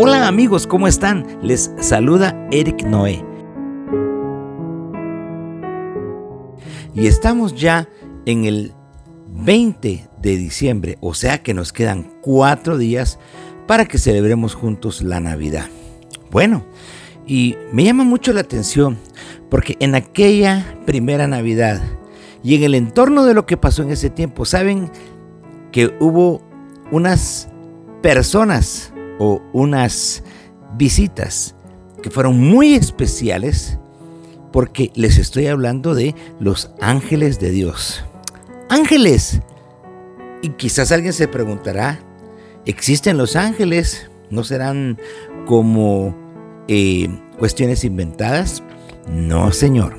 Hola amigos, ¿cómo están? Les saluda Eric Noé. Y estamos ya en el 20 de diciembre, o sea que nos quedan cuatro días para que celebremos juntos la Navidad. Bueno, y me llama mucho la atención porque en aquella primera Navidad y en el entorno de lo que pasó en ese tiempo, saben que hubo unas personas o unas visitas que fueron muy especiales porque les estoy hablando de los ángeles de Dios. Ángeles. Y quizás alguien se preguntará, ¿existen los ángeles? ¿No serán como eh, cuestiones inventadas? No, Señor.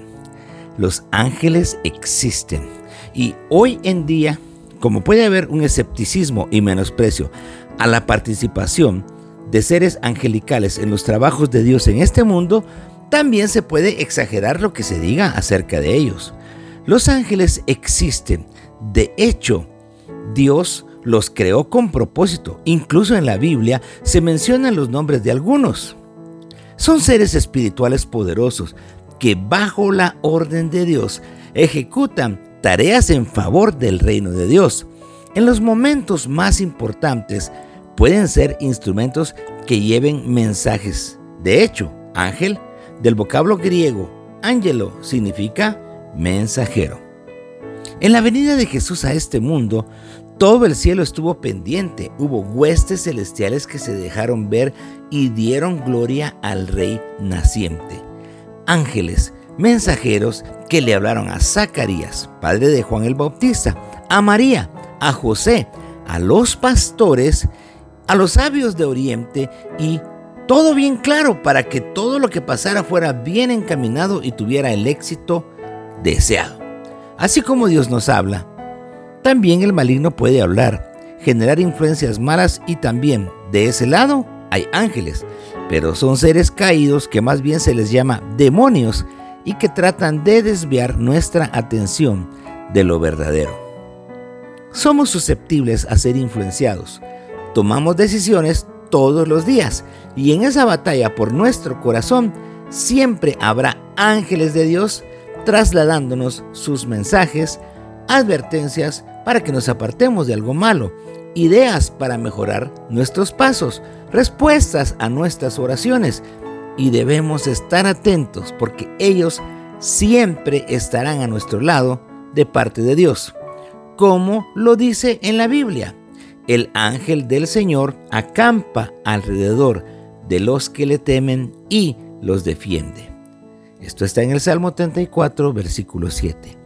Los ángeles existen. Y hoy en día, como puede haber un escepticismo y menosprecio a la participación de seres angelicales en los trabajos de Dios en este mundo, también se puede exagerar lo que se diga acerca de ellos. Los ángeles existen. De hecho, Dios los creó con propósito. Incluso en la Biblia se mencionan los nombres de algunos. Son seres espirituales poderosos que bajo la orden de Dios ejecutan tareas en favor del reino de Dios. En los momentos más importantes, pueden ser instrumentos que lleven mensajes. De hecho, ángel, del vocablo griego, ángelo, significa mensajero. En la venida de Jesús a este mundo, todo el cielo estuvo pendiente. Hubo huestes celestiales que se dejaron ver y dieron gloria al Rey naciente. Ángeles, mensajeros que le hablaron a Zacarías, padre de Juan el Bautista, a María, a José, a los pastores a los sabios de Oriente y todo bien claro para que todo lo que pasara fuera bien encaminado y tuviera el éxito deseado. Así como Dios nos habla, también el maligno puede hablar, generar influencias malas y también de ese lado hay ángeles, pero son seres caídos que más bien se les llama demonios y que tratan de desviar nuestra atención de lo verdadero. Somos susceptibles a ser influenciados, tomamos decisiones todos los días. Y en esa batalla por nuestro corazón siempre habrá ángeles de Dios trasladándonos sus mensajes, advertencias para que nos apartemos de algo malo, ideas para mejorar nuestros pasos, respuestas a nuestras oraciones. Y debemos estar atentos porque ellos siempre estarán a nuestro lado de parte de Dios, como lo dice en la Biblia el ángel del Señor acampa alrededor de los que le temen y los defiende. Esto está en el Salmo 34, versículo 7.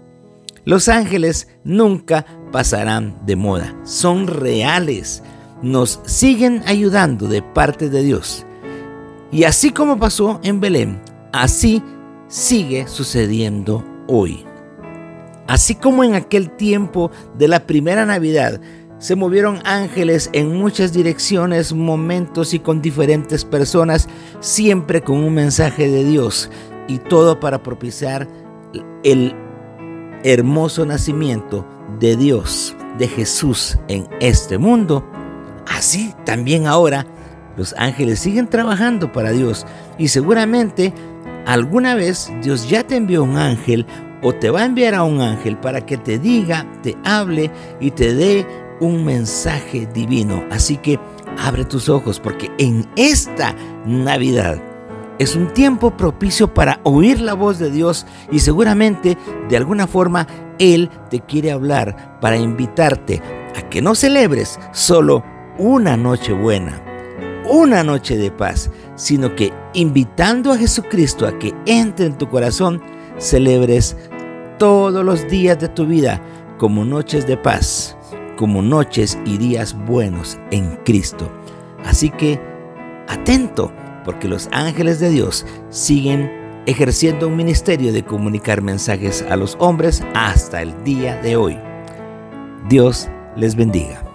Los ángeles nunca pasarán de moda, son reales, nos siguen ayudando de parte de Dios. Y así como pasó en Belén, así sigue sucediendo hoy. Así como en aquel tiempo de la primera Navidad, se movieron ángeles en muchas direcciones, momentos y con diferentes personas, siempre con un mensaje de Dios y todo para propiciar el hermoso nacimiento de Dios, de Jesús en este mundo. Así también ahora los ángeles siguen trabajando para Dios y seguramente alguna vez Dios ya te envió un ángel o te va a enviar a un ángel para que te diga, te hable y te dé un mensaje divino. Así que abre tus ojos porque en esta Navidad es un tiempo propicio para oír la voz de Dios y seguramente de alguna forma Él te quiere hablar para invitarte a que no celebres solo una noche buena, una noche de paz, sino que invitando a Jesucristo a que entre en tu corazón, celebres todos los días de tu vida como noches de paz como noches y días buenos en Cristo. Así que atento, porque los ángeles de Dios siguen ejerciendo un ministerio de comunicar mensajes a los hombres hasta el día de hoy. Dios les bendiga.